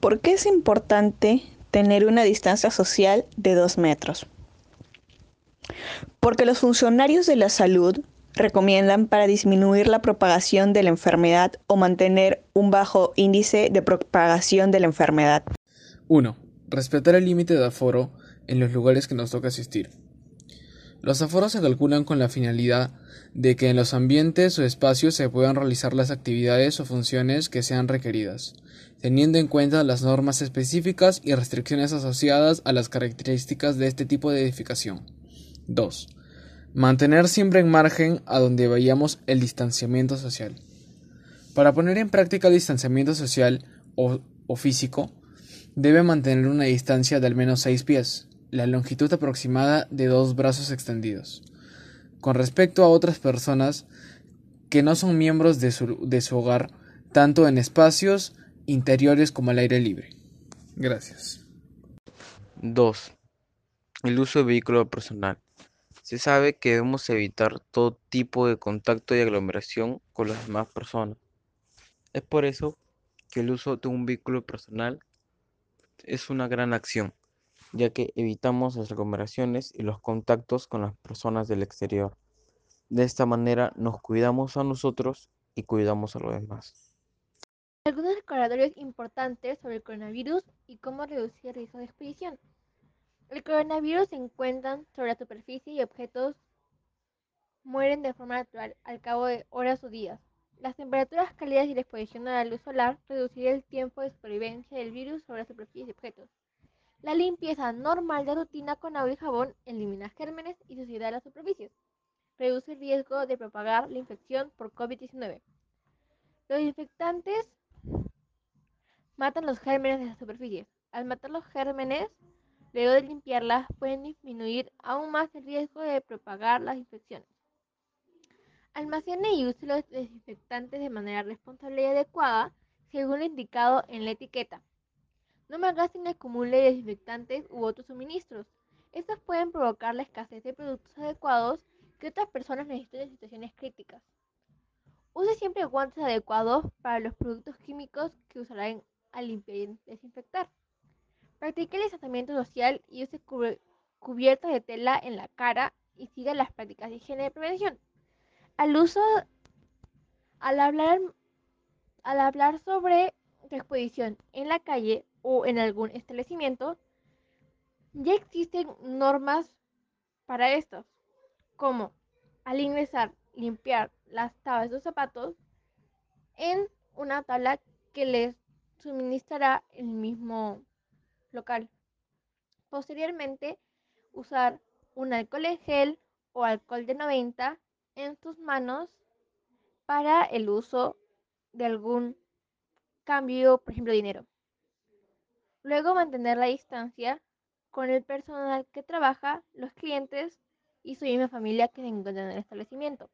¿Por qué es importante tener una distancia social de dos metros? Porque los funcionarios de la salud recomiendan para disminuir la propagación de la enfermedad o mantener un bajo índice de propagación de la enfermedad. 1. Respetar el límite de aforo en los lugares que nos toca asistir. Los aforos se calculan con la finalidad de que en los ambientes o espacios se puedan realizar las actividades o funciones que sean requeridas, teniendo en cuenta las normas específicas y restricciones asociadas a las características de este tipo de edificación. 2. Mantener siempre en margen a donde vayamos el distanciamiento social. Para poner en práctica el distanciamiento social o, o físico, debe mantener una distancia de al menos 6 pies, la longitud aproximada de dos brazos extendidos. Con respecto a otras personas que no son miembros de su, de su hogar, tanto en espacios interiores como al aire libre. Gracias. 2. El uso de vehículo personal. Se sabe que debemos evitar todo tipo de contacto y aglomeración con las demás personas. Es por eso que el uso de un vehículo personal es una gran acción ya que evitamos las aglomeraciones y los contactos con las personas del exterior. De esta manera nos cuidamos a nosotros y cuidamos a los demás. Algunos recordatorios importantes sobre el coronavirus y cómo reducir el riesgo de expedición. El coronavirus se encuentra sobre la superficie y objetos mueren de forma natural al cabo de horas o días. Las temperaturas cálidas y la exposición a la luz solar reducirán el tiempo de supervivencia del virus sobre la superficie y objetos. La limpieza normal de rutina con agua y jabón elimina gérmenes y suciedad de las superficies. Reduce el riesgo de propagar la infección por COVID-19. Los infectantes matan los gérmenes de las superficies. Al matar los gérmenes, luego de limpiarlas, pueden disminuir aún más el riesgo de propagar las infecciones. Almacene y use los desinfectantes de manera responsable y adecuada según lo indicado en la etiqueta. No malgasten el acumule de desinfectantes u otros suministros. Estos pueden provocar la escasez de productos adecuados que otras personas necesitan en situaciones críticas. Use siempre guantes adecuados para los productos químicos que usarán al limpiar y desinfectar. Practique el distanciamiento social y use cubiertas de tela en la cara y siga las prácticas de higiene de prevención. Al hablar, al hablar sobre tu exposición en la calle, o en algún establecimiento, ya existen normas para esto, como al ingresar, limpiar las tablas de los zapatos en una tabla que les suministrará el mismo local. Posteriormente, usar un alcohol en gel o alcohol de 90 en tus manos para el uso de algún cambio, por ejemplo, dinero. Luego mantener la distancia con el personal que trabaja, los clientes y su misma familia que se encuentran en el establecimiento.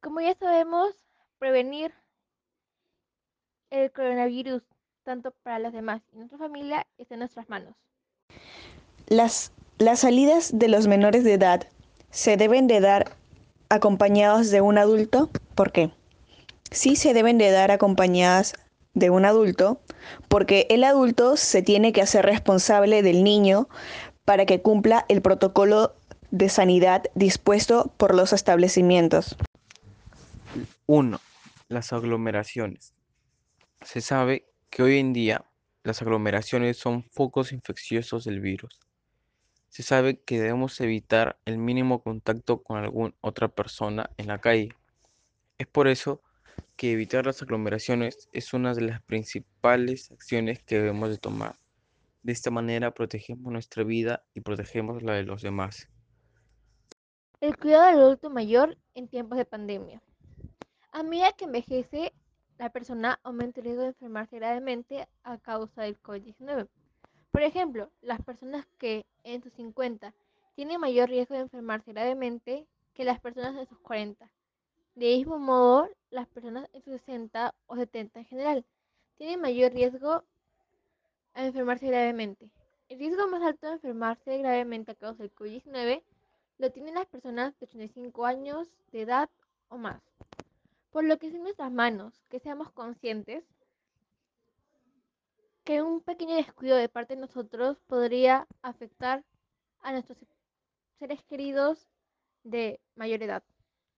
Como ya sabemos, prevenir el coronavirus tanto para los demás y nuestra familia está en nuestras manos. Las, las salidas de los menores de edad se deben de dar acompañados de un adulto. ¿Por qué? Sí se deben de dar acompañadas de un adulto, porque el adulto se tiene que hacer responsable del niño para que cumpla el protocolo de sanidad dispuesto por los establecimientos. 1. Las aglomeraciones. Se sabe que hoy en día las aglomeraciones son focos infecciosos del virus. Se sabe que debemos evitar el mínimo contacto con alguna otra persona en la calle. Es por eso que evitar las aglomeraciones es una de las principales acciones que debemos de tomar. De esta manera protegemos nuestra vida y protegemos la de los demás. El cuidado del adulto mayor en tiempos de pandemia. A medida que envejece, la persona aumenta el riesgo de enfermarse gravemente a causa del COVID-19. Por ejemplo, las personas que en sus 50 tienen mayor riesgo de enfermarse gravemente que las personas de sus 40 de mismo modo, las personas de 60 o 70 en general tienen mayor riesgo a enfermarse gravemente. El riesgo más alto de enfermarse gravemente a causa del COVID-19 lo tienen las personas de 85 años de edad o más. Por lo que es en nuestras manos que seamos conscientes que un pequeño descuido de parte de nosotros podría afectar a nuestros seres queridos de mayor edad.